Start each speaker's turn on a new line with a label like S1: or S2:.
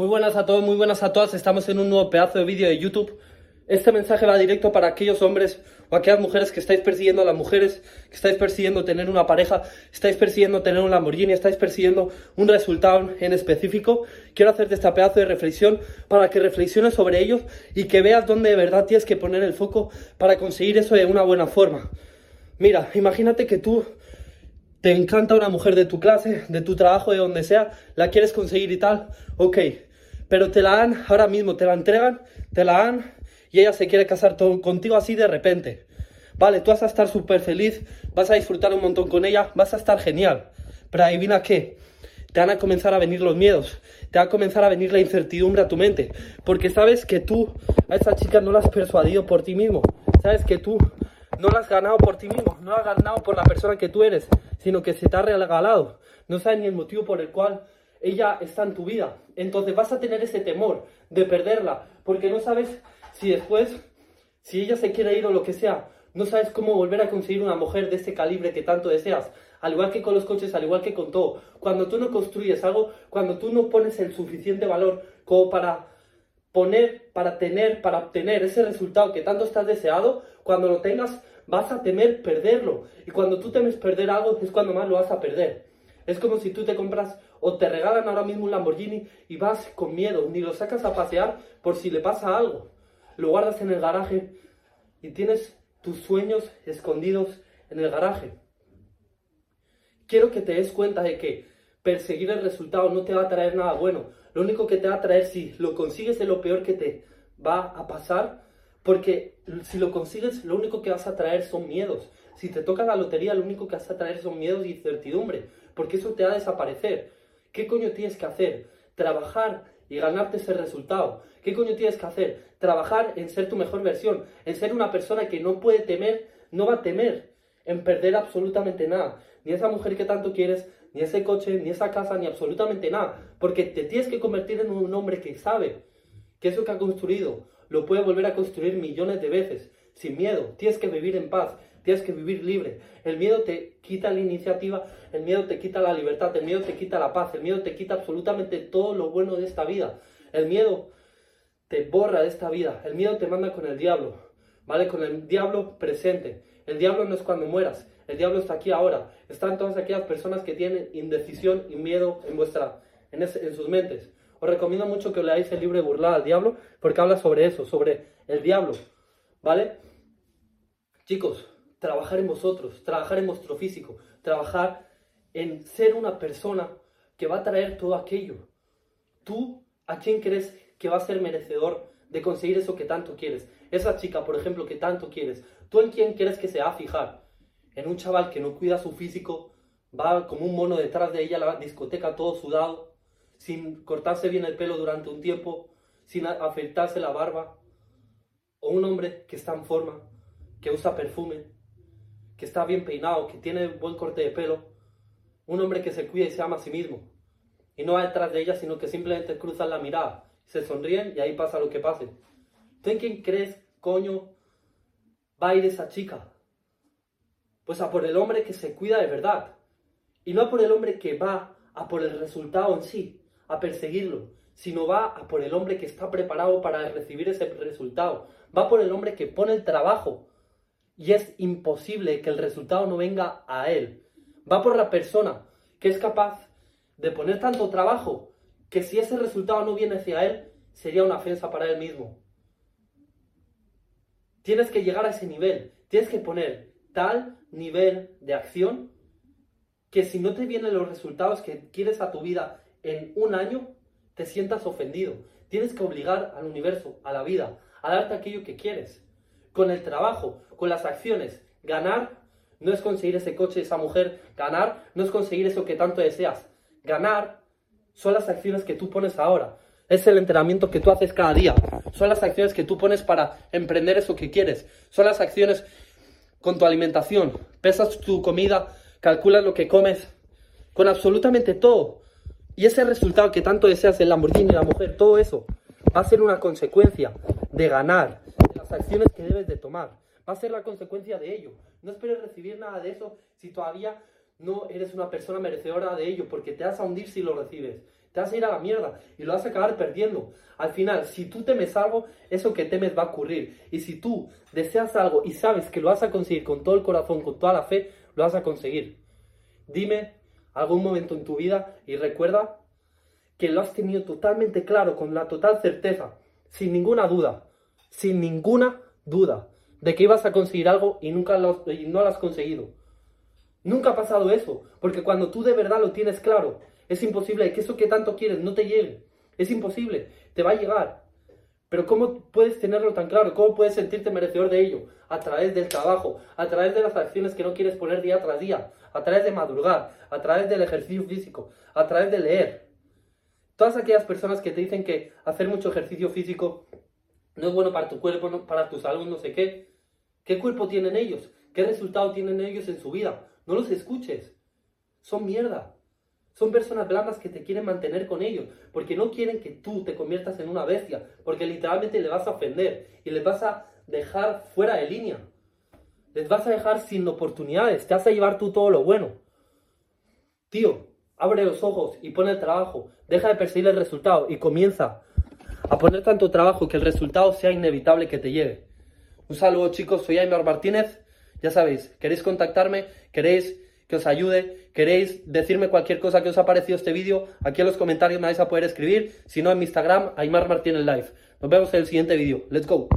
S1: Muy buenas a todos, muy buenas a todas. Estamos en un nuevo pedazo de vídeo de YouTube. Este mensaje va directo para aquellos hombres o aquellas mujeres que estáis persiguiendo a las mujeres, que estáis persiguiendo tener una pareja, estáis persiguiendo tener un Lamborghini, estáis persiguiendo un resultado en específico. Quiero hacerte este pedazo de reflexión para que reflexiones sobre ellos y que veas dónde de verdad tienes que poner el foco para conseguir eso de una buena forma. Mira, imagínate que tú te encanta una mujer de tu clase, de tu trabajo, de donde sea, la quieres conseguir y tal, ok, pero te la dan ahora mismo, te la entregan, te la dan y ella se quiere casar contigo así de repente. Vale, tú vas a estar súper feliz, vas a disfrutar un montón con ella, vas a estar genial. Pero adivina qué, te van a comenzar a venir los miedos, te va a comenzar a venir la incertidumbre a tu mente, porque sabes que tú a esa chica no la has persuadido por ti mismo, sabes que tú no la has ganado por ti mismo, no la has ganado por la persona que tú eres, sino que se te ha regalado. No sabes ni el motivo por el cual ella está en tu vida. Entonces vas a tener ese temor de perderla, porque no sabes si después, si ella se quiere ir o lo que sea, no sabes cómo volver a conseguir una mujer de ese calibre que tanto deseas. Al igual que con los coches, al igual que con todo. Cuando tú no construyes algo, cuando tú no pones el suficiente valor como para poner, para tener, para obtener ese resultado que tanto estás deseado, cuando lo tengas vas a temer perderlo. Y cuando tú temes perder algo es cuando más lo vas a perder. Es como si tú te compras o te regalan ahora mismo un Lamborghini y vas con miedo, ni lo sacas a pasear por si le pasa algo. Lo guardas en el garaje y tienes tus sueños escondidos en el garaje. Quiero que te des cuenta de que perseguir el resultado no te va a traer nada bueno. Lo único que te va a traer, si lo consigues, es lo peor que te va a pasar. Porque si lo consigues, lo único que vas a traer son miedos. Si te toca la lotería, lo único que vas a traer son miedos y incertidumbre. Porque eso te va a desaparecer. ¿Qué coño tienes que hacer? Trabajar y ganarte ese resultado. ¿Qué coño tienes que hacer? Trabajar en ser tu mejor versión, en ser una persona que no puede temer, no va a temer en perder absolutamente nada. Ni esa mujer que tanto quieres, ni ese coche, ni esa casa, ni absolutamente nada. Porque te tienes que convertir en un hombre que sabe que eso que ha construido lo puede volver a construir millones de veces, sin miedo. Tienes que vivir en paz, tienes que vivir libre. El miedo te quita la iniciativa, el miedo te quita la libertad, el miedo te quita la paz, el miedo te quita absolutamente todo lo bueno de esta vida. El miedo te borra de esta vida, el miedo te manda con el diablo, ¿vale? Con el diablo presente. El diablo no es cuando mueras, el diablo está aquí ahora. Están todas aquellas personas que tienen indecisión y miedo en, vuestra, en, en sus mentes. Os recomiendo mucho que leáis el libro de Burlada al Diablo, porque habla sobre eso, sobre el diablo, ¿vale? Chicos, trabajar en vosotros, trabajar en vuestro físico, trabajar en ser una persona que va a traer todo aquello. ¿Tú a quién crees que va a ser merecedor de conseguir eso que tanto quieres? Esa chica, por ejemplo, que tanto quieres. ¿Tú en quién crees que se va a fijar? En un chaval que no cuida su físico, va como un mono detrás de ella a la discoteca todo sudado, sin cortarse bien el pelo durante un tiempo, sin afeitarse la barba. O un hombre que está en forma, que usa perfume, que está bien peinado, que tiene buen corte de pelo, un hombre que se cuida y se ama a sí mismo. Y no va detrás de ella, sino que simplemente cruzan la mirada, se sonríen y ahí pasa lo que pase. ¿Tú en quién crees, coño, va a ir esa chica? Pues a por el hombre que se cuida de verdad. Y no a por el hombre que va a por el resultado en sí, a perseguirlo, sino va por el hombre que está preparado para recibir ese resultado. Va por el hombre que pone el trabajo, y es imposible que el resultado no venga a él. Va por la persona que es capaz de poner tanto trabajo que si ese resultado no viene hacia él, sería una ofensa para él mismo. Tienes que llegar a ese nivel, tienes que poner tal nivel de acción que si no te vienen los resultados que quieres a tu vida en un año, te sientas ofendido. Tienes que obligar al universo, a la vida, a darte aquello que quieres con el trabajo, con las acciones. Ganar no es conseguir ese coche, esa mujer. Ganar no es conseguir eso que tanto deseas. Ganar son las acciones que tú pones ahora. Es el entrenamiento que tú haces cada día. Son las acciones que tú pones para emprender eso que quieres. Son las acciones con tu alimentación. Pesas tu comida, calculas lo que comes, con absolutamente todo. Y ese resultado que tanto deseas, el Lamborghini, la mujer, todo eso, va a ser una consecuencia de ganar, las acciones que debes de tomar. Va a ser la consecuencia de ello. No esperes recibir nada de eso si todavía no eres una persona merecedora de ello, porque te vas a hundir si lo recibes. te vas a ir a la mierda y lo vas a acabar perdiendo. Al final, si tú temes algo, eso que temes va a ocurrir. Y si tú deseas algo y sabes que lo vas a conseguir con todo el corazón, con toda la fe, lo vas a conseguir. Dime algún momento en tu vida y recuerda que lo has tenido totalmente claro, con la total certeza, sin ninguna duda, sin ninguna duda, de que ibas a conseguir algo y nunca no lo has conseguido. Nunca ha pasado eso, porque cuando tú de verdad lo tienes claro, es imposible que eso que tanto quieres no te llegue. Es imposible, te va a llegar. Pero ¿cómo puedes tenerlo tan claro? ¿Cómo puedes sentirte merecedor de ello? A través del trabajo, a través de las acciones que no quieres poner día tras día, a través de madrugar, a través del ejercicio físico, a través de leer. Todas aquellas personas que te dicen que hacer mucho ejercicio físico no es bueno para tu cuerpo, para tu salud, no sé qué. ¿Qué cuerpo tienen ellos? ¿Qué resultado tienen ellos en su vida? No los escuches. Son mierda. Son personas blandas que te quieren mantener con ellos, porque no quieren que tú te conviertas en una bestia, porque literalmente le vas a ofender y les vas a dejar fuera de línea. Les vas a dejar sin oportunidades, te vas a llevar tú todo lo bueno. Tío, abre los ojos y pone el trabajo, deja de perseguir el resultado y comienza a poner tanto trabajo que el resultado sea inevitable que te llegue. Un saludo chicos, soy Aymar Martínez, ya sabéis, queréis contactarme, queréis que os ayude, queréis decirme cualquier cosa que os ha parecido este vídeo, aquí en los comentarios me vais a poder escribir, si no en mi Instagram, Aymar Martínez Live. Nos vemos en el siguiente vídeo. Let's go.